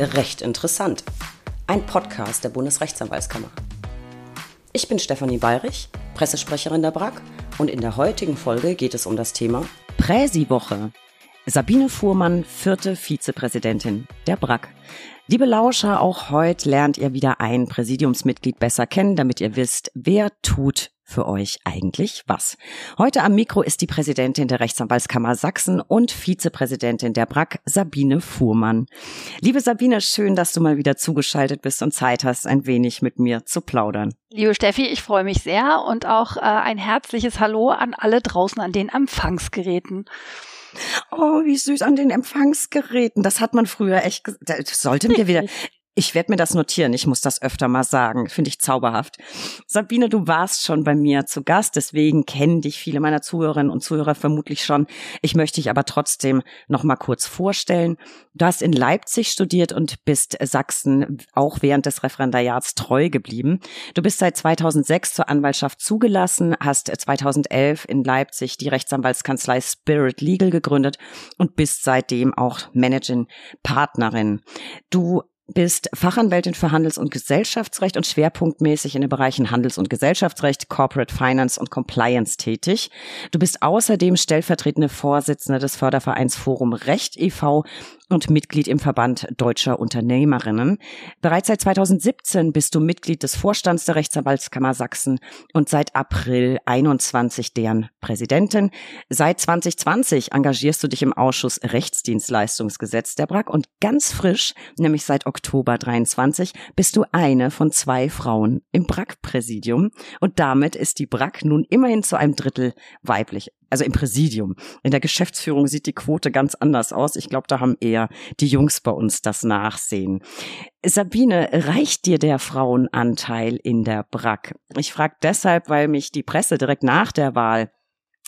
Recht interessant. Ein Podcast der Bundesrechtsanwaltskammer. Ich bin Stefanie Bayrich, Pressesprecherin der BRAG und in der heutigen Folge geht es um das Thema Präsi-Woche. Sabine Fuhrmann, vierte Vizepräsidentin der BRAG. Liebe Lauscher, auch heute lernt ihr wieder ein Präsidiumsmitglied besser kennen, damit ihr wisst, wer tut für euch eigentlich was? Heute am Mikro ist die Präsidentin der Rechtsanwaltskammer Sachsen und Vizepräsidentin der BRAC, Sabine Fuhrmann. Liebe Sabine, schön, dass du mal wieder zugeschaltet bist und Zeit hast, ein wenig mit mir zu plaudern. Liebe Steffi, ich freue mich sehr und auch äh, ein herzliches Hallo an alle draußen an den Empfangsgeräten. Oh, wie süß an den Empfangsgeräten. Das hat man früher echt, sollten wir wieder, Ich werde mir das notieren. Ich muss das öfter mal sagen. Finde ich zauberhaft. Sabine, du warst schon bei mir zu Gast. Deswegen kennen dich viele meiner Zuhörerinnen und Zuhörer vermutlich schon. Ich möchte dich aber trotzdem noch mal kurz vorstellen. Du hast in Leipzig studiert und bist Sachsen auch während des Referendariats treu geblieben. Du bist seit 2006 zur Anwaltschaft zugelassen, hast 2011 in Leipzig die Rechtsanwaltskanzlei Spirit Legal gegründet und bist seitdem auch Managing Partnerin. Du bist Fachanwältin für Handels- und Gesellschaftsrecht und schwerpunktmäßig in den Bereichen Handels- und Gesellschaftsrecht, Corporate Finance und Compliance tätig. Du bist außerdem stellvertretende Vorsitzende des Fördervereins Forum Recht e.V und Mitglied im Verband Deutscher Unternehmerinnen. Bereits seit 2017 bist du Mitglied des Vorstands der Rechtsanwaltskammer Sachsen und seit April 21 deren Präsidentin. Seit 2020 engagierst du dich im Ausschuss Rechtsdienstleistungsgesetz der BRAG und ganz frisch, nämlich seit Oktober 23, bist du eine von zwei Frauen im BRAG-Präsidium und damit ist die BRAG nun immerhin zu einem Drittel weiblich also im Präsidium. In der Geschäftsführung sieht die Quote ganz anders aus. Ich glaube, da haben eher die Jungs bei uns das Nachsehen. Sabine, reicht dir der Frauenanteil in der BRAC? Ich frage deshalb, weil mich die Presse direkt nach der Wahl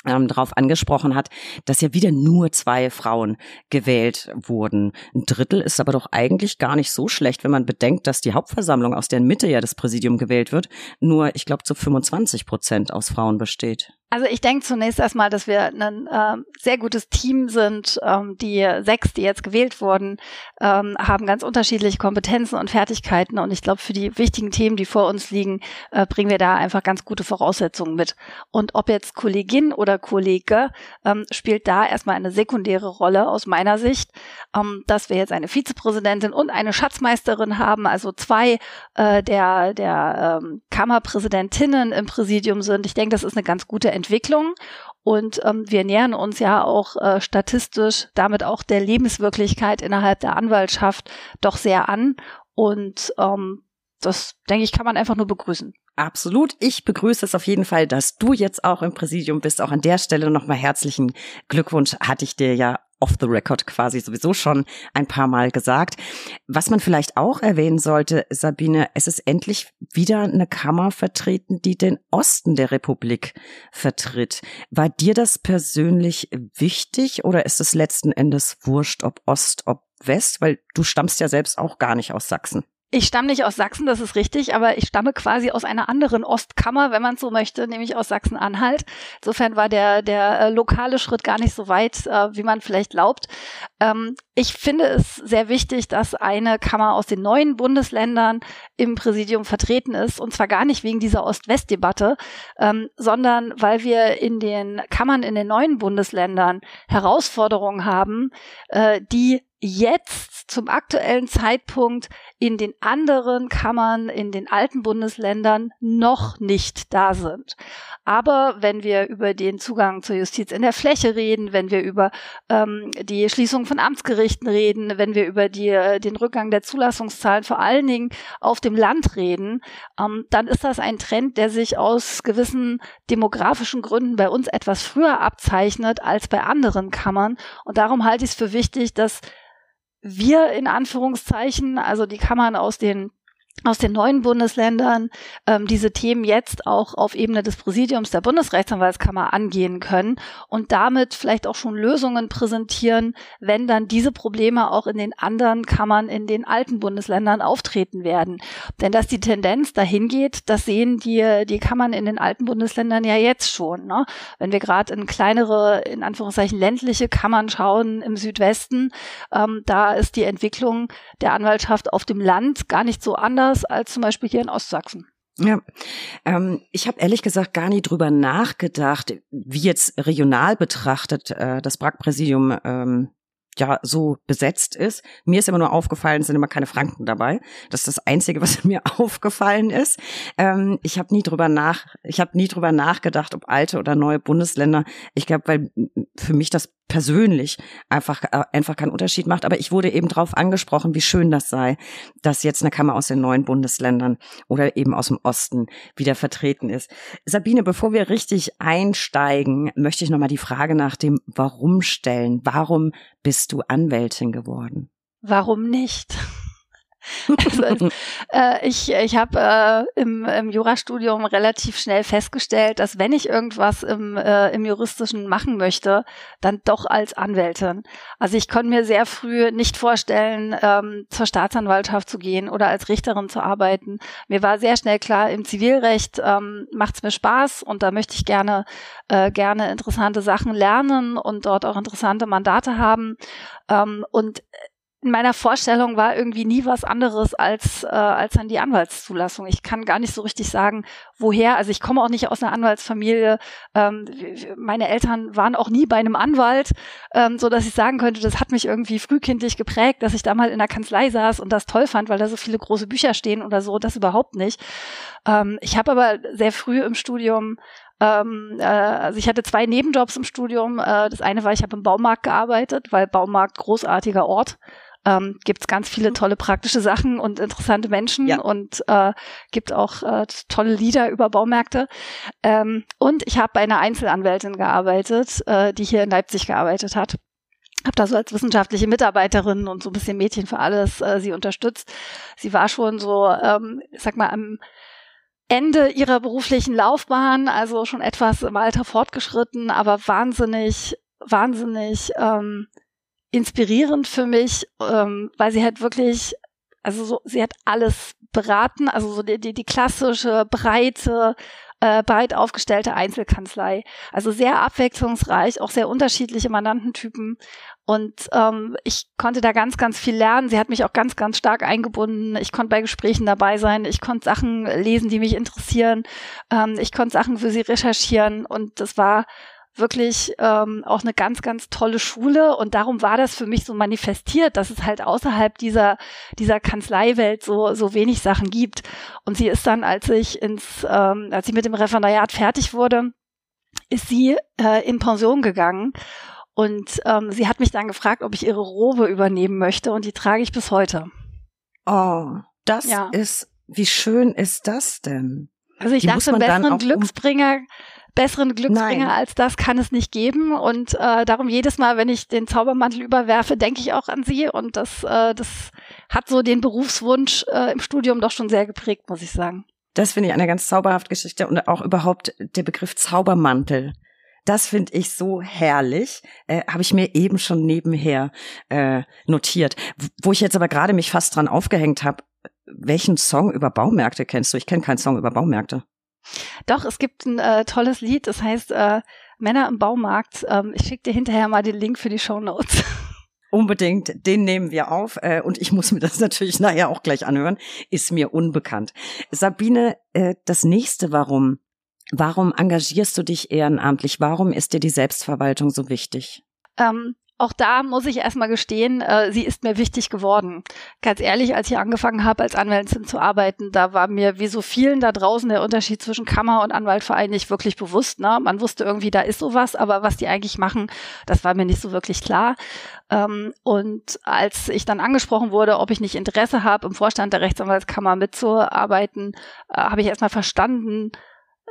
ähm, darauf angesprochen hat, dass ja wieder nur zwei Frauen gewählt wurden. Ein Drittel ist aber doch eigentlich gar nicht so schlecht, wenn man bedenkt, dass die Hauptversammlung, aus deren Mitte ja das Präsidium gewählt wird, nur, ich glaube, zu 25 Prozent aus Frauen besteht. Also ich denke zunächst erstmal, dass wir ein äh, sehr gutes Team sind. Ähm, die sechs, die jetzt gewählt wurden, ähm, haben ganz unterschiedliche Kompetenzen und Fertigkeiten. Und ich glaube, für die wichtigen Themen, die vor uns liegen, äh, bringen wir da einfach ganz gute Voraussetzungen mit. Und ob jetzt Kollegin oder Kollege, ähm, spielt da erstmal eine sekundäre Rolle aus meiner Sicht. Ähm, dass wir jetzt eine Vizepräsidentin und eine Schatzmeisterin haben, also zwei äh, der, der ähm, Kammerpräsidentinnen im Präsidium sind. Ich denke, das ist eine ganz gute Entwicklung. Und ähm, wir nähern uns ja auch äh, statistisch damit auch der Lebenswirklichkeit innerhalb der Anwaltschaft doch sehr an. Und ähm, das, denke ich, kann man einfach nur begrüßen. Absolut. Ich begrüße es auf jeden Fall, dass du jetzt auch im Präsidium bist. Auch an der Stelle nochmal herzlichen Glückwunsch. Hatte ich dir ja off the record quasi sowieso schon ein paar Mal gesagt. Was man vielleicht auch erwähnen sollte, Sabine, es ist endlich wieder eine Kammer vertreten, die den Osten der Republik vertritt. War dir das persönlich wichtig oder ist es letzten Endes wurscht, ob Ost, ob West? Weil du stammst ja selbst auch gar nicht aus Sachsen. Ich stamme nicht aus Sachsen, das ist richtig, aber ich stamme quasi aus einer anderen Ostkammer, wenn man so möchte, nämlich aus Sachsen-Anhalt. Insofern war der, der äh, lokale Schritt gar nicht so weit, äh, wie man vielleicht glaubt. Ähm, ich finde es sehr wichtig, dass eine Kammer aus den neuen Bundesländern im Präsidium vertreten ist, und zwar gar nicht wegen dieser Ost-West-Debatte, ähm, sondern weil wir in den Kammern in den neuen Bundesländern Herausforderungen haben, äh, die jetzt zum aktuellen Zeitpunkt in den anderen Kammern, in den alten Bundesländern noch nicht da sind. Aber wenn wir über den Zugang zur Justiz in der Fläche reden, wenn wir über ähm, die Schließung von Amtsgerichten reden, wenn wir über die, äh, den Rückgang der Zulassungszahlen vor allen Dingen auf dem Land reden, ähm, dann ist das ein Trend, der sich aus gewissen demografischen Gründen bei uns etwas früher abzeichnet als bei anderen Kammern. Und darum halte ich es für wichtig, dass wir in Anführungszeichen, also die Kammern aus den aus den neuen Bundesländern ähm, diese Themen jetzt auch auf Ebene des Präsidiums der Bundesrechtsanwaltskammer angehen können und damit vielleicht auch schon Lösungen präsentieren, wenn dann diese Probleme auch in den anderen Kammern in den alten Bundesländern auftreten werden. Denn dass die Tendenz dahin geht, das sehen die, die Kammern in den alten Bundesländern ja jetzt schon. Ne? Wenn wir gerade in kleinere, in Anführungszeichen ländliche Kammern schauen im Südwesten, ähm, da ist die Entwicklung der Anwaltschaft auf dem Land gar nicht so anders anders als zum Beispiel hier in Ostsachsen. Ja, ähm, ich habe ehrlich gesagt gar nie drüber nachgedacht, wie jetzt regional betrachtet äh, das BRAC-Präsidium ähm, ja so besetzt ist. Mir ist immer nur aufgefallen, es sind immer keine Franken dabei. Das ist das Einzige, was mir aufgefallen ist. Ähm, ich habe nie drüber nach, ich habe nie drüber nachgedacht, ob alte oder neue Bundesländer. Ich glaube, weil für mich das persönlich einfach äh, einfach keinen Unterschied macht. Aber ich wurde eben darauf angesprochen, wie schön das sei, dass jetzt eine Kammer aus den neuen Bundesländern oder eben aus dem Osten wieder vertreten ist. Sabine, bevor wir richtig einsteigen, möchte ich noch mal die Frage nach dem Warum stellen. Warum bist du Anwältin geworden? Warum nicht? also, äh, ich ich habe äh, im, im Jurastudium relativ schnell festgestellt, dass wenn ich irgendwas im, äh, im Juristischen machen möchte, dann doch als Anwältin. Also ich konnte mir sehr früh nicht vorstellen, ähm, zur Staatsanwaltschaft zu gehen oder als Richterin zu arbeiten. Mir war sehr schnell klar, im Zivilrecht ähm, macht es mir Spaß und da möchte ich gerne, äh, gerne interessante Sachen lernen und dort auch interessante Mandate haben. Ähm, und in meiner Vorstellung war irgendwie nie was anderes als, äh, als dann die Anwaltszulassung. Ich kann gar nicht so richtig sagen, woher. Also ich komme auch nicht aus einer Anwaltsfamilie. Ähm, meine Eltern waren auch nie bei einem Anwalt, ähm, so dass ich sagen könnte, das hat mich irgendwie frühkindlich geprägt, dass ich da mal in der Kanzlei saß und das toll fand, weil da so viele große Bücher stehen oder so. Das überhaupt nicht. Ähm, ich habe aber sehr früh im Studium ähm, äh, also ich hatte zwei Nebenjobs im Studium. Äh, das eine war, ich habe im Baumarkt gearbeitet, weil Baumarkt großartiger Ort ähm, gibt es ganz viele mhm. tolle praktische Sachen und interessante Menschen ja. und äh, gibt auch äh, tolle Lieder über Baumärkte. Ähm, und ich habe bei einer Einzelanwältin gearbeitet, äh, die hier in Leipzig gearbeitet hat habe da so als wissenschaftliche Mitarbeiterin und so ein bisschen Mädchen für alles äh, sie unterstützt. Sie war schon so, ähm, ich sag mal, am Ende ihrer beruflichen Laufbahn, also schon etwas im Alter fortgeschritten, aber wahnsinnig, wahnsinnig ähm, inspirierend für mich, ähm, weil sie halt wirklich, also so, sie hat alles beraten, also so die, die, die klassische, breite, äh, breit aufgestellte Einzelkanzlei. Also sehr abwechslungsreich, auch sehr unterschiedliche Mandantentypen. Und ähm, ich konnte da ganz, ganz viel lernen. Sie hat mich auch ganz, ganz stark eingebunden. Ich konnte bei Gesprächen dabei sein. Ich konnte Sachen lesen, die mich interessieren. Ähm, ich konnte Sachen für sie recherchieren. Und das war wirklich ähm, auch eine ganz, ganz tolle Schule und darum war das für mich so manifestiert, dass es halt außerhalb dieser, dieser Kanzleiwelt so, so wenig Sachen gibt. Und sie ist dann, als ich ins, ähm, als sie mit dem Referendariat fertig wurde, ist sie äh, in Pension gegangen und ähm, sie hat mich dann gefragt, ob ich ihre Robe übernehmen möchte und die trage ich bis heute. Oh, das ja. ist, wie schön ist das denn? Also ich die dachte, einen besseren Glücksbringer besseren Glücksbringer Nein. als das kann es nicht geben. Und äh, darum jedes Mal, wenn ich den Zaubermantel überwerfe, denke ich auch an sie. Und das, äh, das hat so den Berufswunsch äh, im Studium doch schon sehr geprägt, muss ich sagen. Das finde ich eine ganz zauberhafte Geschichte und auch überhaupt der Begriff Zaubermantel. Das finde ich so herrlich. Äh, Habe ich mir eben schon nebenher äh, notiert. Wo ich jetzt aber gerade mich fast dran aufgehängt habe, welchen Song über Baumärkte kennst du? Ich kenne keinen Song über Baumärkte. Doch, es gibt ein äh, tolles Lied, das heißt äh, Männer im Baumarkt. Ähm, ich schicke dir hinterher mal den Link für die Show Notes. Unbedingt, den nehmen wir auf äh, und ich muss mir das natürlich nachher auch gleich anhören, ist mir unbekannt. Sabine, äh, das nächste Warum. Warum engagierst du dich ehrenamtlich? Warum ist dir die Selbstverwaltung so wichtig? Ähm, auch da muss ich erstmal gestehen, äh, sie ist mir wichtig geworden. Ganz ehrlich, als ich angefangen habe, als Anwältin zu arbeiten, da war mir wie so vielen da draußen der Unterschied zwischen Kammer und Anwaltverein nicht wirklich bewusst. Ne? Man wusste irgendwie, da ist sowas, aber was die eigentlich machen, das war mir nicht so wirklich klar. Ähm, und als ich dann angesprochen wurde, ob ich nicht Interesse habe, im Vorstand der Rechtsanwaltskammer mitzuarbeiten, äh, habe ich erstmal verstanden,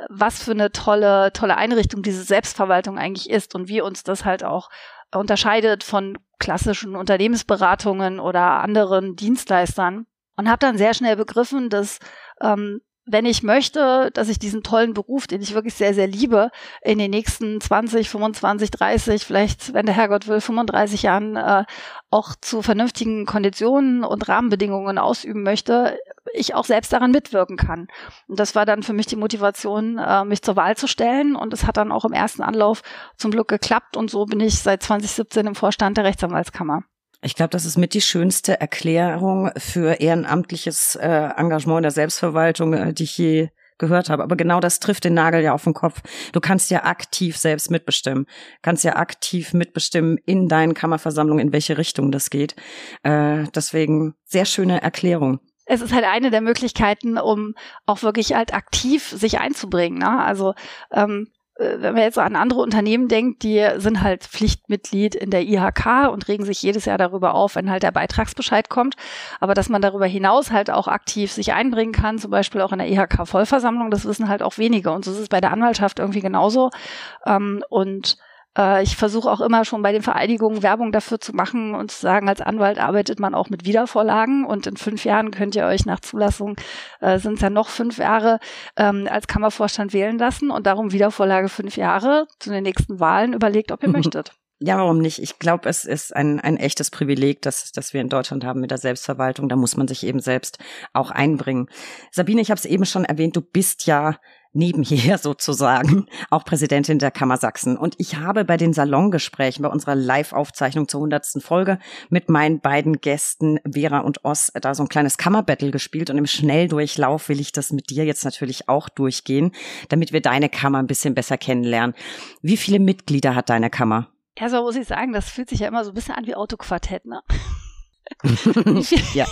was für eine tolle, tolle Einrichtung diese Selbstverwaltung eigentlich ist und wie uns das halt auch unterscheidet von klassischen Unternehmensberatungen oder anderen Dienstleistern. und habe dann sehr schnell begriffen, dass ähm, wenn ich möchte, dass ich diesen tollen Beruf, den ich wirklich sehr, sehr liebe, in den nächsten 20, 25, 30, vielleicht, wenn der Herrgott will, 35 Jahren äh, auch zu vernünftigen Konditionen und Rahmenbedingungen ausüben möchte, ich auch selbst daran mitwirken kann. Und das war dann für mich die Motivation, äh, mich zur Wahl zu stellen. Und es hat dann auch im ersten Anlauf zum Glück geklappt. Und so bin ich seit 2017 im Vorstand der Rechtsanwaltskammer. Ich glaube, das ist mit die schönste Erklärung für ehrenamtliches äh, Engagement in der Selbstverwaltung, äh, die ich je gehört habe. Aber genau das trifft den Nagel ja auf den Kopf. Du kannst ja aktiv selbst mitbestimmen. Kannst ja aktiv mitbestimmen in deinen Kammerversammlungen, in welche Richtung das geht. Äh, deswegen sehr schöne Erklärung es ist halt eine der Möglichkeiten, um auch wirklich halt aktiv sich einzubringen. Ne? Also ähm, äh, wenn man jetzt an andere Unternehmen denkt, die sind halt Pflichtmitglied in der IHK und regen sich jedes Jahr darüber auf, wenn halt der Beitragsbescheid kommt. Aber dass man darüber hinaus halt auch aktiv sich einbringen kann, zum Beispiel auch in der IHK-Vollversammlung, das wissen halt auch wenige. Und so ist es bei der Anwaltschaft irgendwie genauso. Ähm, und äh, ich versuche auch immer schon bei den Vereidigungen Werbung dafür zu machen und zu sagen, als Anwalt arbeitet man auch mit Wiedervorlagen und in fünf Jahren könnt ihr euch nach Zulassung, äh, sind es ja noch fünf Jahre, ähm, als Kammervorstand wählen lassen und darum Wiedervorlage fünf Jahre zu den nächsten Wahlen überlegt, ob ihr möchtet. Ja, warum nicht? Ich glaube, es ist ein, ein echtes Privileg, das, das wir in Deutschland haben mit der Selbstverwaltung. Da muss man sich eben selbst auch einbringen. Sabine, ich habe es eben schon erwähnt, du bist ja nebenher sozusagen auch Präsidentin der Kammer Sachsen. Und ich habe bei den Salongesprächen, bei unserer Live-Aufzeichnung zur hundertsten Folge mit meinen beiden Gästen Vera und Oss da so ein kleines Kammerbattle gespielt. Und im Schnelldurchlauf will ich das mit dir jetzt natürlich auch durchgehen, damit wir deine Kammer ein bisschen besser kennenlernen. Wie viele Mitglieder hat deine Kammer? Ja, so muss ich sagen, das fühlt sich ja immer so ein bisschen an wie Autoquartett, ne? ja.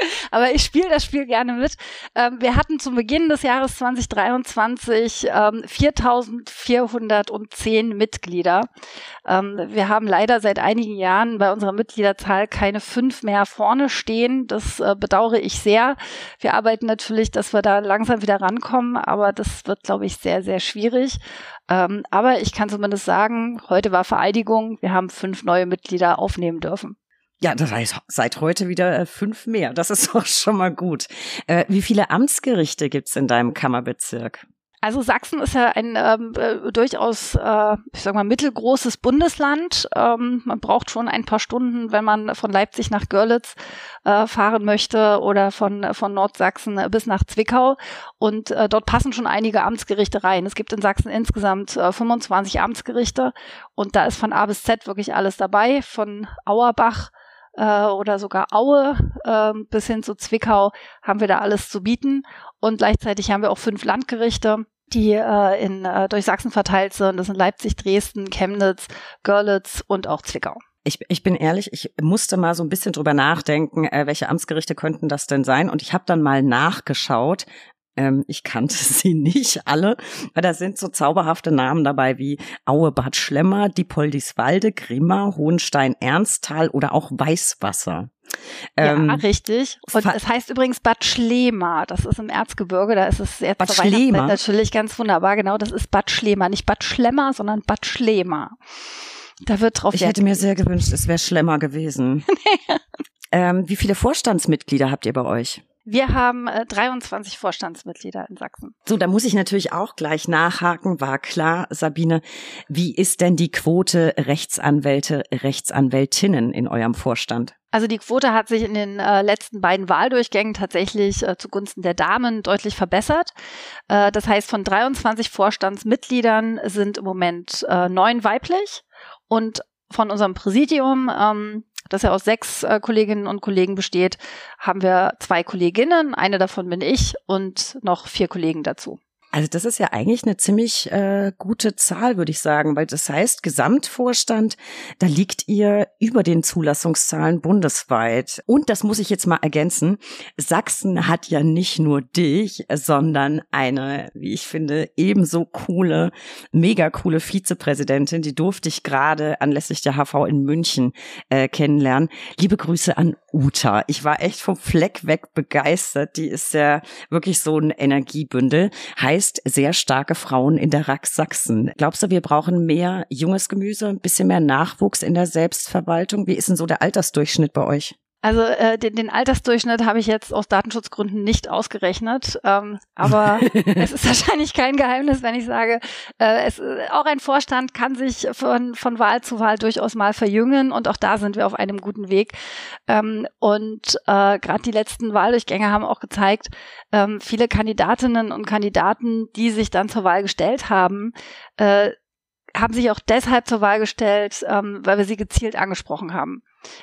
Aber ich spiele das Spiel gerne mit. Ähm, wir hatten zum Beginn des Jahres 2023 ähm, 4.410 Mitglieder. Ähm, wir haben leider seit einigen Jahren bei unserer Mitgliederzahl keine fünf mehr vorne stehen. Das äh, bedauere ich sehr. Wir arbeiten natürlich, dass wir da langsam wieder rankommen, aber das wird, glaube ich, sehr, sehr schwierig. Ähm, aber ich kann zumindest sagen, heute war Vereidigung. Wir haben fünf neue Mitglieder aufnehmen dürfen. Ja, das heißt seit heute wieder äh, fünf mehr. Das ist doch schon mal gut. Äh, wie viele Amtsgerichte gibt's in deinem Kammerbezirk? Also Sachsen ist ja ein ähm, äh, durchaus, äh, ich sag mal, mittelgroßes Bundesland. Ähm, man braucht schon ein paar Stunden, wenn man von Leipzig nach Görlitz äh, fahren möchte oder von, von Nordsachsen bis nach Zwickau. Und äh, dort passen schon einige Amtsgerichte rein. Es gibt in Sachsen insgesamt äh, 25 Amtsgerichte und da ist von A bis Z wirklich alles dabei, von Auerbach äh, oder sogar Aue äh, bis hin zu Zwickau haben wir da alles zu bieten. Und gleichzeitig haben wir auch fünf Landgerichte die äh, in, äh, durch Sachsen verteilt sind. Das sind Leipzig, Dresden, Chemnitz, Görlitz und auch Zwickau. Ich, ich bin ehrlich, ich musste mal so ein bisschen drüber nachdenken, äh, welche Amtsgerichte könnten das denn sein. Und ich habe dann mal nachgeschaut, ähm, ich kannte sie nicht alle, weil da sind so zauberhafte Namen dabei wie Aue Bad Schlemmer, Diepoldiswalde, Grimma, Hohenstein, Ernsthal oder auch Weißwasser. Ähm, ja, richtig. Und es heißt übrigens Bad Schlema. Das ist im Erzgebirge. Da ist es jetzt Bad Schlema. natürlich ganz wunderbar. Genau, das ist Bad Schlema. Nicht Bad Schlemmer, sondern Bad Schlema. Da wird drauf. Ich hätte mir sehr gewünscht, es wäre Schlemmer gewesen. ähm, wie viele Vorstandsmitglieder habt ihr bei euch? Wir haben äh, 23 Vorstandsmitglieder in Sachsen. So, da muss ich natürlich auch gleich nachhaken. War klar, Sabine, wie ist denn die Quote Rechtsanwälte, Rechtsanwältinnen in eurem Vorstand? Also die Quote hat sich in den äh, letzten beiden Wahldurchgängen tatsächlich äh, zugunsten der Damen deutlich verbessert. Äh, das heißt, von 23 Vorstandsmitgliedern sind im Moment äh, neun weiblich und von unserem Präsidium ähm, das ja aus sechs äh, Kolleginnen und Kollegen besteht, haben wir zwei Kolleginnen, eine davon bin ich und noch vier Kollegen dazu. Also das ist ja eigentlich eine ziemlich äh, gute Zahl, würde ich sagen, weil das heißt, Gesamtvorstand, da liegt ihr über den Zulassungszahlen bundesweit. Und das muss ich jetzt mal ergänzen, Sachsen hat ja nicht nur dich, sondern eine, wie ich finde, ebenso coole, mega coole Vizepräsidentin, die durfte ich gerade anlässlich der HV in München äh, kennenlernen. Liebe Grüße an Uta. Ich war echt vom Fleck weg begeistert. Die ist ja wirklich so ein Energiebündel. Heißt, heißt sehr starke Frauen in der RAX Sachsen. Glaubst du, wir brauchen mehr junges Gemüse, ein bisschen mehr Nachwuchs in der Selbstverwaltung? Wie ist denn so der Altersdurchschnitt bei euch? Also äh, den, den Altersdurchschnitt habe ich jetzt aus Datenschutzgründen nicht ausgerechnet, ähm, aber es ist wahrscheinlich kein Geheimnis, wenn ich sage, äh, es, auch ein Vorstand kann sich von, von Wahl zu Wahl durchaus mal verjüngen und auch da sind wir auf einem guten Weg. Ähm, und äh, gerade die letzten Wahldurchgänge haben auch gezeigt, ähm, viele Kandidatinnen und Kandidaten, die sich dann zur Wahl gestellt haben, äh, haben sich auch deshalb zur Wahl gestellt, ähm, weil wir sie gezielt angesprochen haben.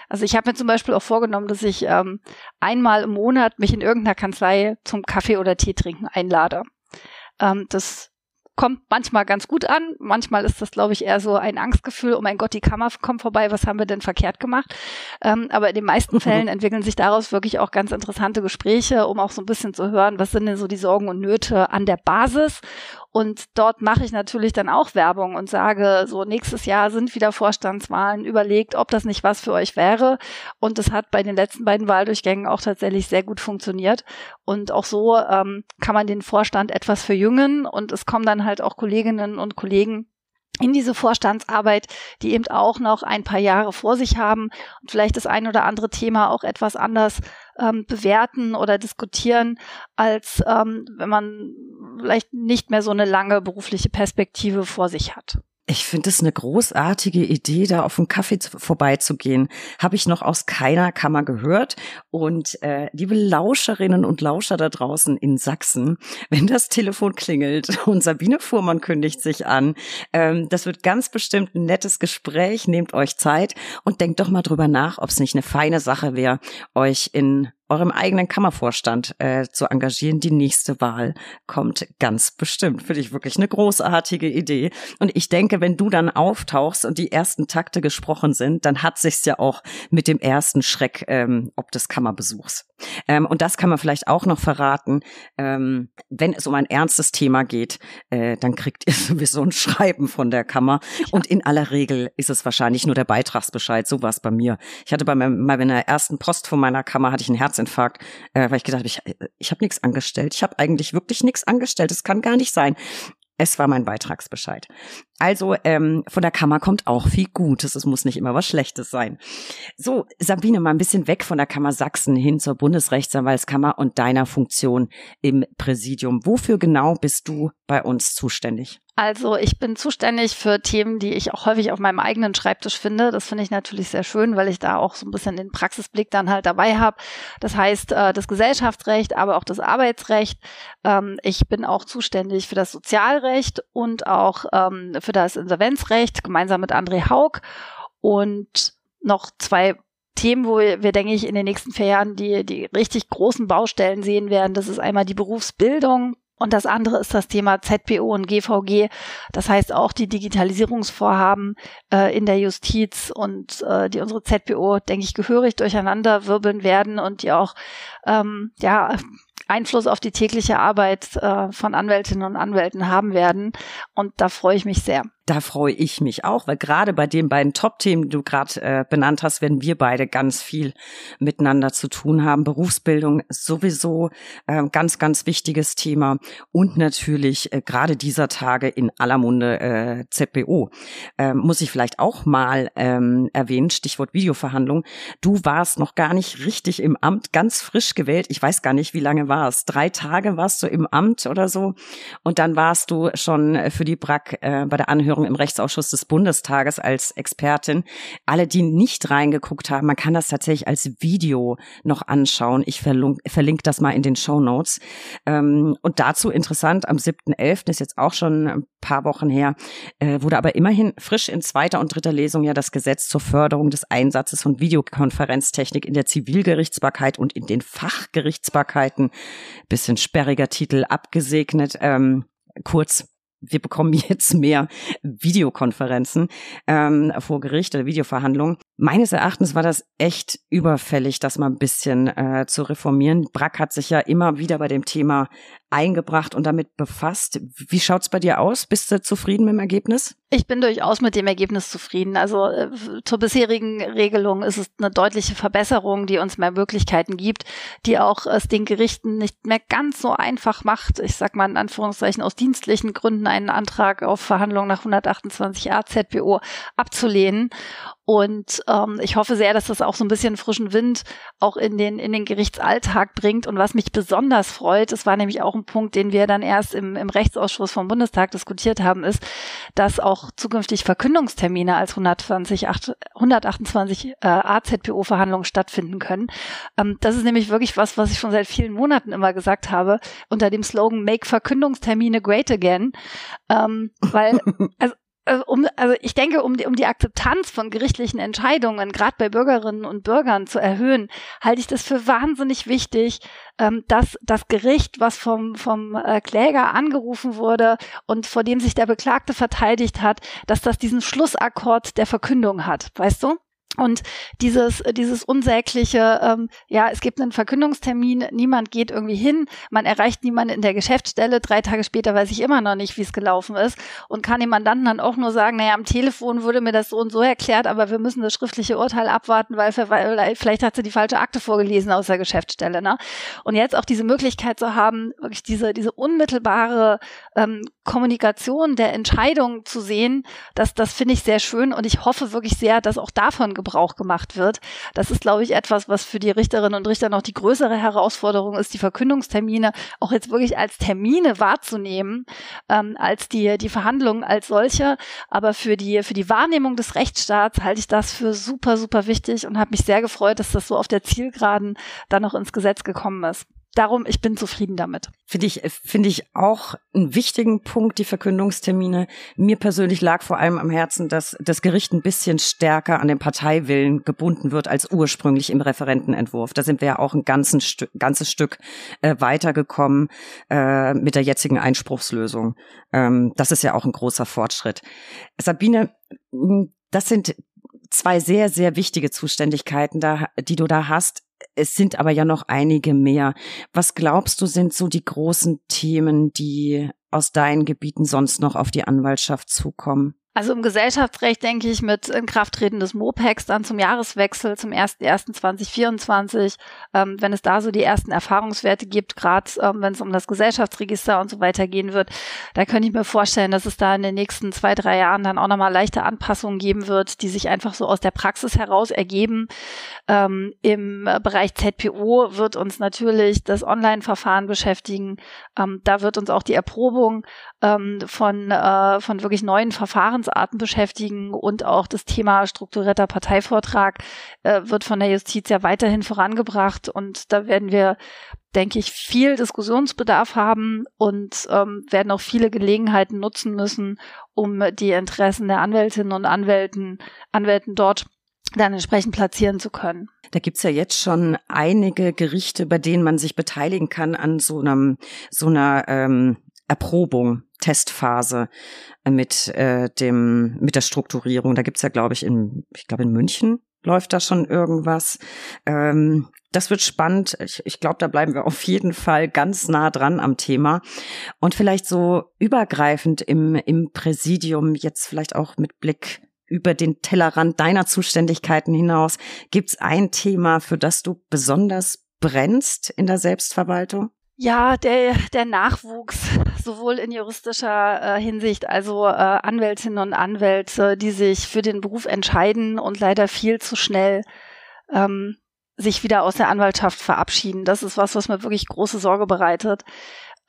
Also ich habe mir zum Beispiel auch vorgenommen, dass ich ähm, einmal im Monat mich in irgendeiner Kanzlei zum Kaffee oder Tee trinken einlade. Ähm, das kommt manchmal ganz gut an. Manchmal ist das, glaube ich, eher so ein Angstgefühl, oh mein Gott, die Kammer kommt vorbei, was haben wir denn verkehrt gemacht? Ähm, aber in den meisten Fällen entwickeln sich daraus wirklich auch ganz interessante Gespräche, um auch so ein bisschen zu hören, was sind denn so die Sorgen und Nöte an der Basis und dort mache ich natürlich dann auch Werbung und sage, so nächstes Jahr sind wieder Vorstandswahlen, überlegt, ob das nicht was für euch wäre. Und es hat bei den letzten beiden Wahldurchgängen auch tatsächlich sehr gut funktioniert. Und auch so ähm, kann man den Vorstand etwas verjüngen und es kommen dann halt auch Kolleginnen und Kollegen in diese Vorstandsarbeit, die eben auch noch ein paar Jahre vor sich haben und vielleicht das ein oder andere Thema auch etwas anders ähm, bewerten oder diskutieren, als ähm, wenn man vielleicht nicht mehr so eine lange berufliche Perspektive vor sich hat. Ich finde es eine großartige Idee, da auf einen Kaffee zu, vorbeizugehen. Habe ich noch aus keiner Kammer gehört. Und äh, liebe Lauscherinnen und Lauscher da draußen in Sachsen, wenn das Telefon klingelt und Sabine Fuhrmann kündigt sich an, ähm, das wird ganz bestimmt ein nettes Gespräch. Nehmt euch Zeit und denkt doch mal drüber nach, ob es nicht eine feine Sache wäre, euch in eurem eigenen Kammervorstand äh, zu engagieren. Die nächste Wahl kommt ganz bestimmt. Finde ich wirklich eine großartige Idee. Und ich denke, wenn du dann auftauchst und die ersten Takte gesprochen sind, dann hat sich's ja auch mit dem ersten Schreck ähm, ob des Kammerbesuchs. Ähm, und das kann man vielleicht auch noch verraten. Ähm, wenn es um ein ernstes Thema geht, äh, dann kriegt ihr sowieso ein Schreiben von der Kammer. Ja. Und in aller Regel ist es wahrscheinlich nur der Beitragsbescheid. So war es bei mir. Ich hatte bei meiner ersten Post von meiner Kammer hatte ich einen Herzinfarkt, äh, weil ich gedacht habe, ich, ich habe nichts angestellt. Ich habe eigentlich wirklich nichts angestellt. Das kann gar nicht sein. Es war mein Beitragsbescheid. Also ähm, von der Kammer kommt auch viel Gutes. Es muss nicht immer was Schlechtes sein. So, Sabine, mal ein bisschen weg von der Kammer Sachsen hin zur Bundesrechtsanwaltskammer und deiner Funktion im Präsidium. Wofür genau bist du bei uns zuständig? Also ich bin zuständig für Themen, die ich auch häufig auf meinem eigenen Schreibtisch finde. Das finde ich natürlich sehr schön, weil ich da auch so ein bisschen den Praxisblick dann halt dabei habe. Das heißt, äh, das Gesellschaftsrecht, aber auch das Arbeitsrecht. Ähm, ich bin auch zuständig für das Sozialrecht und auch ähm, für das Insolvenzrecht, gemeinsam mit André Haug. Und noch zwei Themen, wo wir, denke ich, in den nächsten vier Jahren die, die richtig großen Baustellen sehen werden. Das ist einmal die Berufsbildung und das andere ist das Thema ZPO und GVG. Das heißt auch die Digitalisierungsvorhaben äh, in der Justiz und äh, die unsere ZPO, denke ich, gehörig durcheinander wirbeln werden und die auch ähm, ja Einfluss auf die tägliche Arbeit äh, von Anwältinnen und Anwälten haben werden. Und da freue ich mich sehr. Da freue ich mich auch, weil gerade bei den beiden Top-Themen, die du gerade äh, benannt hast, werden wir beide ganz viel miteinander zu tun haben. Berufsbildung ist sowieso äh, ganz, ganz wichtiges Thema und natürlich äh, gerade dieser Tage in aller Munde äh, ZBO. Ähm, muss ich vielleicht auch mal ähm, erwähnen, Stichwort Videoverhandlung. Du warst noch gar nicht richtig im Amt, ganz frisch gewählt. Ich weiß gar nicht, wie lange war es. Drei Tage warst du im Amt oder so und dann warst du schon für die BRAC äh, bei der Anhörung Anhörung im Rechtsausschuss des Bundestages als Expertin. Alle, die nicht reingeguckt haben, man kann das tatsächlich als Video noch anschauen. Ich verlinke das mal in den Show Notes. Ähm, und dazu interessant, am 7.11. ist jetzt auch schon ein paar Wochen her, äh, wurde aber immerhin frisch in zweiter und dritter Lesung ja das Gesetz zur Förderung des Einsatzes von Videokonferenztechnik in der Zivilgerichtsbarkeit und in den Fachgerichtsbarkeiten, bisschen sperriger Titel, abgesegnet. Ähm, kurz wir bekommen jetzt mehr Videokonferenzen ähm, vor Gericht oder Videoverhandlungen. Meines Erachtens war das echt überfällig, das mal ein bisschen äh, zu reformieren. Brack hat sich ja immer wieder bei dem Thema eingebracht und damit befasst. Wie schaut's bei dir aus? Bist du zufrieden mit dem Ergebnis? Ich bin durchaus mit dem Ergebnis zufrieden. Also äh, zur bisherigen Regelung ist es eine deutliche Verbesserung, die uns mehr Möglichkeiten gibt, die auch es den Gerichten nicht mehr ganz so einfach macht. Ich sag mal in Anführungszeichen aus dienstlichen Gründen einen Antrag auf Verhandlung nach 128a ZBO abzulehnen. Und ähm, ich hoffe sehr, dass das auch so ein bisschen frischen Wind auch in den, in den Gerichtsalltag bringt. Und was mich besonders freut, es war nämlich auch ein Punkt, den wir dann erst im, im Rechtsausschuss vom Bundestag diskutiert haben, ist, dass auch zukünftig Verkündungstermine als 120, 128 äh, AZPO-Verhandlungen stattfinden können. Ähm, das ist nämlich wirklich was, was ich schon seit vielen Monaten immer gesagt habe, unter dem Slogan Make Verkündungstermine Great Again. Ähm, weil, also also, um, also ich denke, um die, um die Akzeptanz von gerichtlichen Entscheidungen, gerade bei Bürgerinnen und Bürgern zu erhöhen, halte ich das für wahnsinnig wichtig, ähm, dass das Gericht, was vom, vom äh, Kläger angerufen wurde und vor dem sich der Beklagte verteidigt hat, dass das diesen Schlussakkord der Verkündung hat, weißt du? Und dieses, dieses unsägliche, ähm, ja, es gibt einen Verkündungstermin, niemand geht irgendwie hin, man erreicht niemanden in der Geschäftsstelle, drei Tage später weiß ich immer noch nicht, wie es gelaufen ist und kann dem Mandanten dann auch nur sagen, naja, am Telefon wurde mir das so und so erklärt, aber wir müssen das schriftliche Urteil abwarten, weil vielleicht hat sie die falsche Akte vorgelesen aus der Geschäftsstelle. Ne? Und jetzt auch diese Möglichkeit zu haben, wirklich diese, diese unmittelbare ähm, Kommunikation der Entscheidung zu sehen, das, das finde ich sehr schön und ich hoffe wirklich sehr, dass auch davon Gebrauch gemacht wird. Das ist, glaube ich, etwas, was für die Richterinnen und Richter noch die größere Herausforderung ist, die Verkündungstermine auch jetzt wirklich als Termine wahrzunehmen, ähm, als die, die Verhandlungen als solche. Aber für die, für die Wahrnehmung des Rechtsstaats halte ich das für super, super wichtig und habe mich sehr gefreut, dass das so auf der Zielgeraden dann noch ins Gesetz gekommen ist darum, ich bin zufrieden damit. Finde ich, finde ich auch einen wichtigen Punkt, die Verkündungstermine. Mir persönlich lag vor allem am Herzen, dass das Gericht ein bisschen stärker an den Parteiwillen gebunden wird als ursprünglich im Referentenentwurf. Da sind wir ja auch ein ganzes, Stück, ganzes Stück äh, weitergekommen äh, mit der jetzigen Einspruchslösung. Ähm, das ist ja auch ein großer Fortschritt. Sabine, das sind zwei sehr, sehr wichtige Zuständigkeiten, da, die du da hast. Es sind aber ja noch einige mehr. Was glaubst du, sind so die großen Themen, die aus deinen Gebieten sonst noch auf die Anwaltschaft zukommen? Also im Gesellschaftsrecht denke ich mit Inkrafttreten des MOPEX dann zum Jahreswechsel, zum 1.1.2024, ähm, wenn es da so die ersten Erfahrungswerte gibt, gerade ähm, wenn es um das Gesellschaftsregister und so weiter gehen wird, da könnte ich mir vorstellen, dass es da in den nächsten zwei, drei Jahren dann auch nochmal leichte Anpassungen geben wird, die sich einfach so aus der Praxis heraus ergeben. Ähm, Im Bereich ZPO wird uns natürlich das Online-Verfahren beschäftigen. Ähm, da wird uns auch die Erprobung ähm, von, äh, von wirklich neuen Verfahren Verfahrensarten beschäftigen und auch das Thema strukturierter Parteivortrag äh, wird von der Justiz ja weiterhin vorangebracht und da werden wir denke ich, viel Diskussionsbedarf haben und ähm, werden auch viele Gelegenheiten nutzen müssen, um die Interessen der Anwältinnen und Anwälten, Anwälten dort dann entsprechend platzieren zu können. Da gibt's ja jetzt schon einige Gerichte, bei denen man sich beteiligen kann an so einem so einer ähm, Erprobung, Testphase mit äh, dem mit der Strukturierung. Da gibt's ja, glaube ich, in ich glaube in München läuft da schon irgendwas. Ähm, das wird spannend. Ich, ich glaube, da bleiben wir auf jeden Fall ganz nah dran am Thema. Und vielleicht so übergreifend im, im Präsidium, jetzt vielleicht auch mit Blick über den Tellerrand deiner Zuständigkeiten hinaus, gibt's ein Thema, für das du besonders brennst in der Selbstverwaltung? Ja, der, der Nachwuchs, sowohl in juristischer äh, Hinsicht, also äh, Anwältinnen und Anwälte, die sich für den Beruf entscheiden und leider viel zu schnell ähm, sich wieder aus der Anwaltschaft verabschieden. Das ist was, was mir wirklich große Sorge bereitet.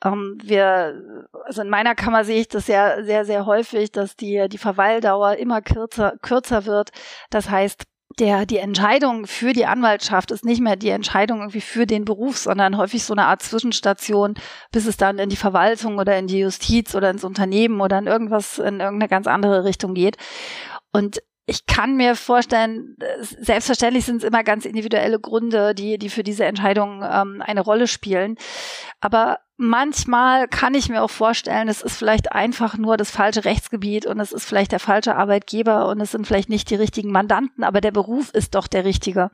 Ähm, wir, also in meiner Kammer sehe ich das sehr, sehr, sehr häufig, dass die, die Verweildauer immer kürzer, kürzer wird. Das heißt, der, die Entscheidung für die Anwaltschaft ist nicht mehr die Entscheidung irgendwie für den Beruf, sondern häufig so eine Art Zwischenstation, bis es dann in die Verwaltung oder in die Justiz oder ins Unternehmen oder in irgendwas, in irgendeine ganz andere Richtung geht. Und ich kann mir vorstellen, selbstverständlich sind es immer ganz individuelle Gründe, die, die für diese Entscheidung ähm, eine Rolle spielen. Aber manchmal kann ich mir auch vorstellen, es ist vielleicht einfach nur das falsche Rechtsgebiet und es ist vielleicht der falsche Arbeitgeber und es sind vielleicht nicht die richtigen Mandanten, aber der Beruf ist doch der richtige.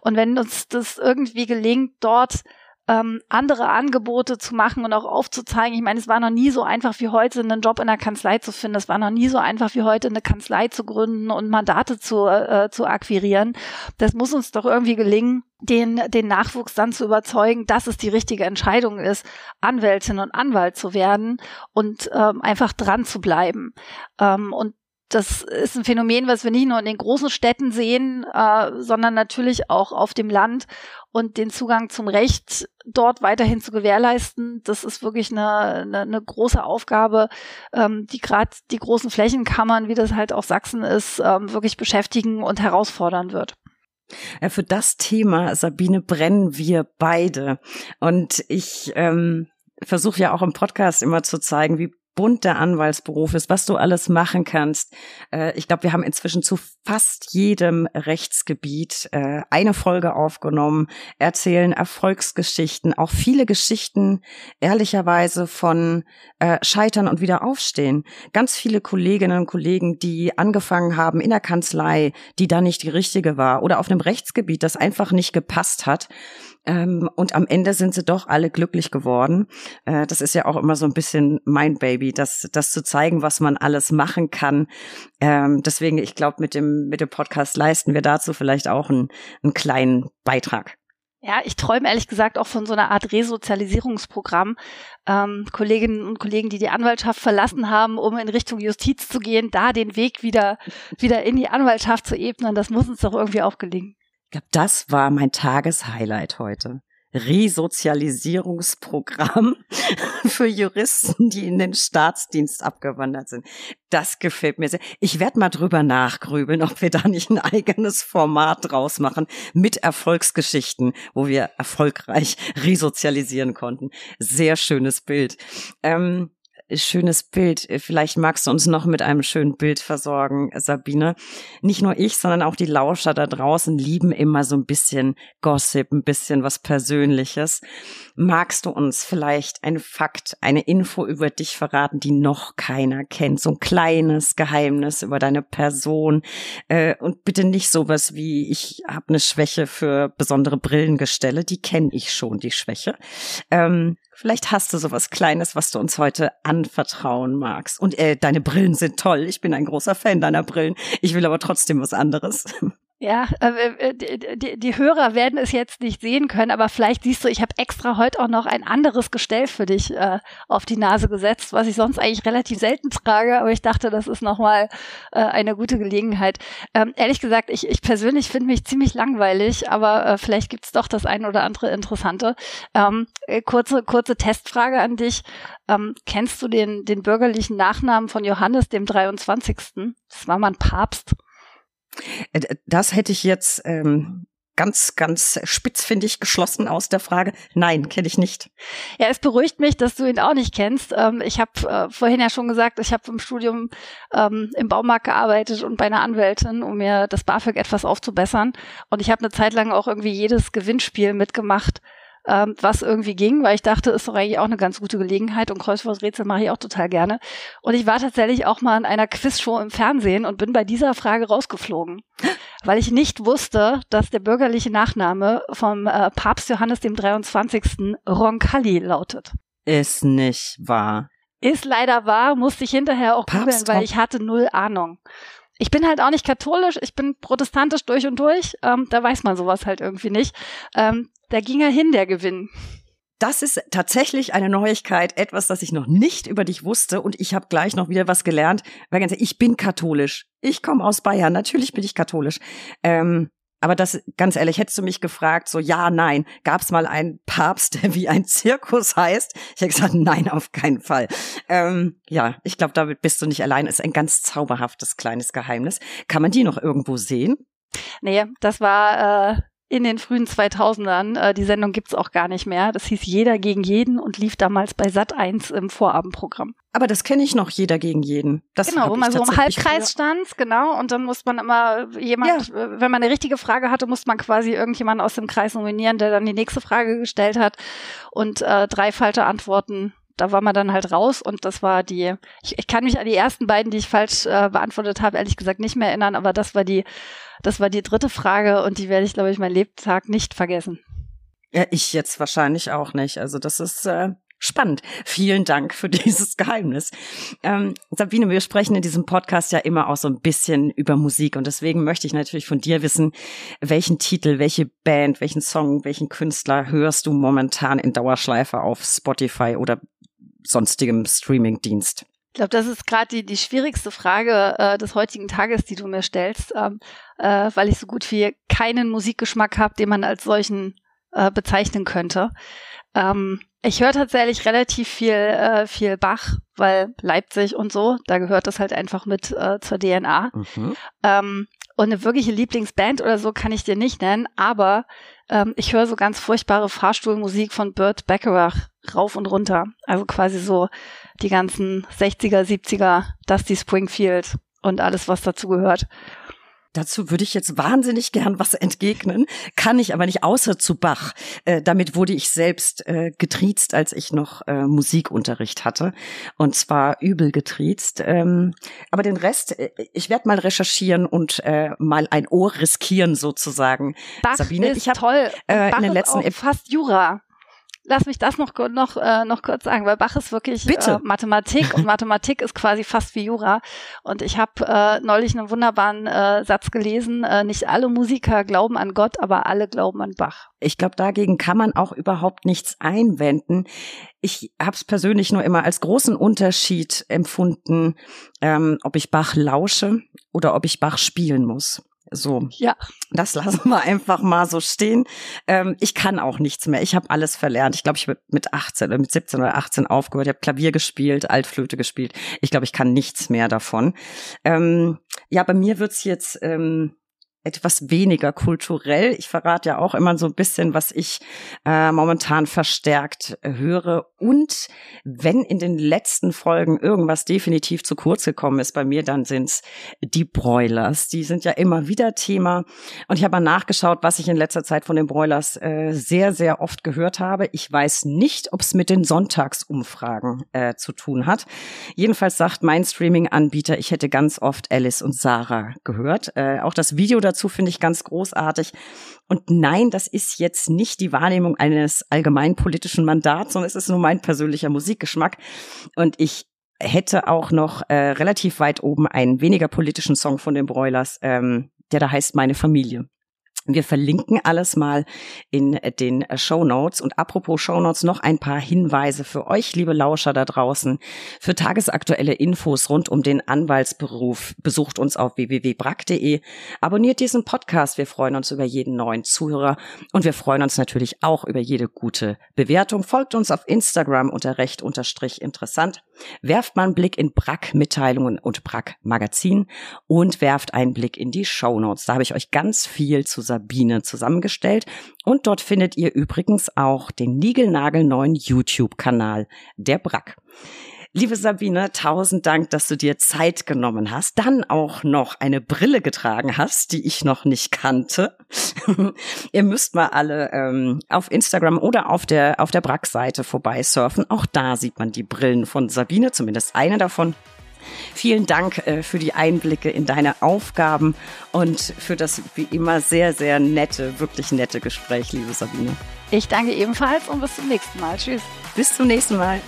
Und wenn uns das irgendwie gelingt, dort ähm, andere Angebote zu machen und auch aufzuzeigen. Ich meine, es war noch nie so einfach wie heute, einen Job in der Kanzlei zu finden. Es war noch nie so einfach wie heute, eine Kanzlei zu gründen und Mandate zu, äh, zu akquirieren. Das muss uns doch irgendwie gelingen, den, den Nachwuchs dann zu überzeugen, dass es die richtige Entscheidung ist, Anwältin und Anwalt zu werden und ähm, einfach dran zu bleiben. Ähm, und das ist ein Phänomen, was wir nicht nur in den großen Städten sehen, äh, sondern natürlich auch auf dem Land und den Zugang zum Recht dort weiterhin zu gewährleisten. Das ist wirklich eine, eine, eine große Aufgabe, ähm, die gerade die großen Flächenkammern, wie das halt auch Sachsen ist, ähm, wirklich beschäftigen und herausfordern wird. Ja, für das Thema, Sabine, brennen wir beide. Und ich ähm, versuche ja auch im Podcast immer zu zeigen, wie bunt der Anwaltsberuf ist, was du alles machen kannst. Äh, ich glaube, wir haben inzwischen zu fast jedem Rechtsgebiet äh, eine Folge aufgenommen, erzählen Erfolgsgeschichten, auch viele Geschichten ehrlicherweise von äh, Scheitern und wieder aufstehen. Ganz viele Kolleginnen und Kollegen, die angefangen haben in der Kanzlei, die da nicht die richtige war oder auf einem Rechtsgebiet, das einfach nicht gepasst hat ähm, und am Ende sind sie doch alle glücklich geworden. Äh, das ist ja auch immer so ein bisschen mein Baby, das, das zu zeigen, was man alles machen kann. Ähm, deswegen, ich glaube, mit dem, mit dem Podcast leisten wir dazu vielleicht auch einen, einen kleinen Beitrag. Ja, ich träume ehrlich gesagt auch von so einer Art Resozialisierungsprogramm. Ähm, Kolleginnen und Kollegen, die die Anwaltschaft verlassen haben, um in Richtung Justiz zu gehen, da den Weg wieder, wieder in die Anwaltschaft zu ebnen, das muss uns doch irgendwie auch gelingen. Ich glaube, das war mein Tageshighlight heute. Resozialisierungsprogramm für Juristen, die in den Staatsdienst abgewandert sind. Das gefällt mir sehr. Ich werde mal drüber nachgrübeln, ob wir da nicht ein eigenes Format draus machen mit Erfolgsgeschichten, wo wir erfolgreich resozialisieren konnten. Sehr schönes Bild. Ähm, schönes Bild. Vielleicht magst du uns noch mit einem schönen Bild versorgen, Sabine. Nicht nur ich, sondern auch die Lauscher da draußen lieben immer so ein bisschen Gossip, ein bisschen was Persönliches. Magst du uns vielleicht ein Fakt, eine Info über dich verraten, die noch keiner kennt? So ein kleines Geheimnis über deine Person. Äh, und bitte nicht sowas wie, ich habe eine Schwäche für besondere Brillengestelle. Die kenne ich schon, die Schwäche. Ähm, Vielleicht hast du sowas Kleines, was du uns heute anvertrauen magst. Und äh, deine Brillen sind toll. Ich bin ein großer Fan deiner Brillen. Ich will aber trotzdem was anderes. Ja, äh, die, die, die Hörer werden es jetzt nicht sehen können, aber vielleicht siehst du, ich habe extra heute auch noch ein anderes Gestell für dich äh, auf die Nase gesetzt, was ich sonst eigentlich relativ selten trage, aber ich dachte, das ist nochmal äh, eine gute Gelegenheit. Ähm, ehrlich gesagt, ich, ich persönlich finde mich ziemlich langweilig, aber äh, vielleicht gibt's doch das ein oder andere Interessante. Ähm, äh, kurze, kurze Testfrage an dich. Ähm, kennst du den, den bürgerlichen Nachnamen von Johannes dem 23.? Das war mal ein Papst. Äh, das hätte ich jetzt ähm, ganz, ganz spitzfindig geschlossen aus der Frage. Nein, kenne ich nicht. Ja, es beruhigt mich, dass du ihn auch nicht kennst. Ähm, ich habe äh, vorhin ja schon gesagt, ich habe im Studium ähm, im Baumarkt gearbeitet und bei einer Anwältin, um mir das BAföG etwas aufzubessern. Und ich habe eine Zeit lang auch irgendwie jedes Gewinnspiel mitgemacht, ähm, was irgendwie ging, weil ich dachte, ist doch eigentlich auch eine ganz gute Gelegenheit und Kreuzworträtsel mache ich auch total gerne. Und ich war tatsächlich auch mal in einer Quizshow im Fernsehen und bin bei dieser Frage rausgeflogen, weil ich nicht wusste, dass der bürgerliche Nachname vom äh, Papst Johannes dem 23. Roncalli lautet. Ist nicht wahr. Ist leider wahr, musste ich hinterher auch googeln, weil ich hatte null Ahnung ich bin halt auch nicht katholisch, ich bin protestantisch durch und durch. Ähm, da weiß man sowas halt irgendwie nicht. Ähm, da ging er hin, der Gewinn. Das ist tatsächlich eine Neuigkeit, etwas, das ich noch nicht über dich wusste und ich habe gleich noch wieder was gelernt. Weil ganz ich bin katholisch. Ich komme aus Bayern, natürlich bin ich katholisch. Ähm, aber das, ganz ehrlich, hättest du mich gefragt, so ja, nein, gab es mal einen Papst, der wie ein Zirkus heißt? Ich hätte gesagt, nein, auf keinen Fall. Ähm, ja, ich glaube, damit bist du nicht allein. Ist ein ganz zauberhaftes kleines Geheimnis. Kann man die noch irgendwo sehen? Nee, das war äh, in den frühen 2000ern. Äh, die Sendung gibt's auch gar nicht mehr. Das hieß Jeder gegen jeden und lief damals bei Sat 1 im Vorabendprogramm. Aber das kenne ich noch, Jeder gegen jeden. Das genau, wo man so im Halbkreis stand, genau, und dann muss man immer jemand, ja. Äh, wenn man eine richtige Frage hatte, musste man quasi irgendjemanden aus dem Kreis nominieren, der dann die nächste Frage gestellt hat und äh, drei falsche Antworten da war man dann halt raus und das war die, ich, ich kann mich an die ersten beiden, die ich falsch äh, beantwortet habe, ehrlich gesagt nicht mehr erinnern, aber das war die das war die dritte Frage und die werde ich, glaube ich, mein Lebtag nicht vergessen. Ja, ich jetzt wahrscheinlich auch nicht. Also das ist äh, spannend. Vielen Dank für dieses Geheimnis. Ähm, Sabine, wir sprechen in diesem Podcast ja immer auch so ein bisschen über Musik und deswegen möchte ich natürlich von dir wissen, welchen Titel, welche Band, welchen Song, welchen Künstler hörst du momentan in Dauerschleife auf Spotify oder sonstigem Streamingdienst? glaube, das ist gerade die, die schwierigste Frage äh, des heutigen Tages, die du mir stellst, ähm, äh, weil ich so gut wie keinen Musikgeschmack habe, den man als solchen äh, bezeichnen könnte. Ähm, ich höre tatsächlich relativ viel, äh, viel Bach, weil Leipzig und so, da gehört das halt einfach mit äh, zur DNA. Mhm. Ähm, und eine wirkliche Lieblingsband oder so kann ich dir nicht nennen, aber ähm, ich höre so ganz furchtbare Fahrstuhlmusik von Burt Bacharach rauf und runter. Also quasi so die ganzen 60er, 70er, Dusty Springfield und alles, was dazu gehört. Dazu würde ich jetzt wahnsinnig gern was entgegnen, kann ich aber nicht, außer zu Bach. Äh, damit wurde ich selbst äh, getriezt, als ich noch äh, Musikunterricht hatte. Und zwar übel getriezt. Ähm, aber den Rest, äh, ich werde mal recherchieren und äh, mal ein Ohr riskieren sozusagen. Bach Sabine, ist ich hab, toll. Äh, Bach in den letzten ist fast Jura lass mich das noch, noch, äh, noch kurz sagen, weil Bach ist wirklich äh, Mathematik und Mathematik ist quasi fast wie Jura. Und ich habe äh, neulich einen wunderbaren äh, Satz gelesen, äh, nicht alle Musiker glauben an Gott, aber alle glauben an Bach. Ich glaube, dagegen kann man auch überhaupt nichts einwenden. Ich habe es persönlich nur immer als großen Unterschied empfunden, ähm, ob ich Bach lausche oder ob ich Bach spielen muss. So. Ja. Das lassen wir einfach mal so stehen. Ähm, ich kann auch nichts mehr. Ich habe alles verlernt. Ich glaube, ich habe mit 18 oder mit 17 oder 18 aufgehört. Ich habe Klavier gespielt, Altflöte gespielt. Ich glaube, ich kann nichts mehr davon. Ähm, ja, bei mir wird's jetzt ähm, etwas weniger kulturell. Ich verrate ja auch immer so ein bisschen, was ich äh, momentan verstärkt höre. Und wenn in den letzten Folgen irgendwas definitiv zu kurz gekommen ist bei mir, dann sind's die Broilers. Die sind ja immer wieder Thema. Und ich habe mal nachgeschaut, was ich in letzter Zeit von den Broilers äh, sehr, sehr oft gehört habe. Ich weiß nicht, ob es mit den Sonntagsumfragen äh, zu tun hat. Jedenfalls sagt mein Streaming-Anbieter, ich hätte ganz oft Alice und Sarah gehört. Äh, auch das Video dazu dazu finde ich ganz großartig. Und nein, das ist jetzt nicht die Wahrnehmung eines allgemeinpolitischen Mandats, sondern es ist nur mein persönlicher Musikgeschmack. Und ich hätte auch noch äh, relativ weit oben einen weniger politischen Song von den Broilers, ähm, der da heißt Meine Familie. Wir verlinken alles mal in den Show Notes. Und apropos Show Notes, noch ein paar Hinweise für euch, liebe Lauscher da draußen. Für tagesaktuelle Infos rund um den Anwaltsberuf besucht uns auf www.brack.de. Abonniert diesen Podcast. Wir freuen uns über jeden neuen Zuhörer. Und wir freuen uns natürlich auch über jede gute Bewertung. Folgt uns auf Instagram unter recht unterstrich interessant. Werft mal einen Blick in Brack-Mitteilungen und Brack-Magazin und werft einen Blick in die Show Notes. Da habe ich euch ganz viel zusammen Sabine zusammengestellt. Und dort findet ihr übrigens auch den niegelnagelneuen YouTube-Kanal der Brack. Liebe Sabine, tausend Dank, dass du dir Zeit genommen hast, dann auch noch eine Brille getragen hast, die ich noch nicht kannte. Ihr müsst mal alle ähm, auf Instagram oder auf der auf der Brack-Seite vorbeisurfen. Auch da sieht man die Brillen von Sabine, zumindest eine davon. Vielen Dank äh, für die Einblicke in deine Aufgaben und für das wie immer sehr, sehr nette, wirklich nette Gespräch, liebe Sabine. Ich danke ebenfalls und bis zum nächsten Mal. Tschüss. Bis zum nächsten Mal.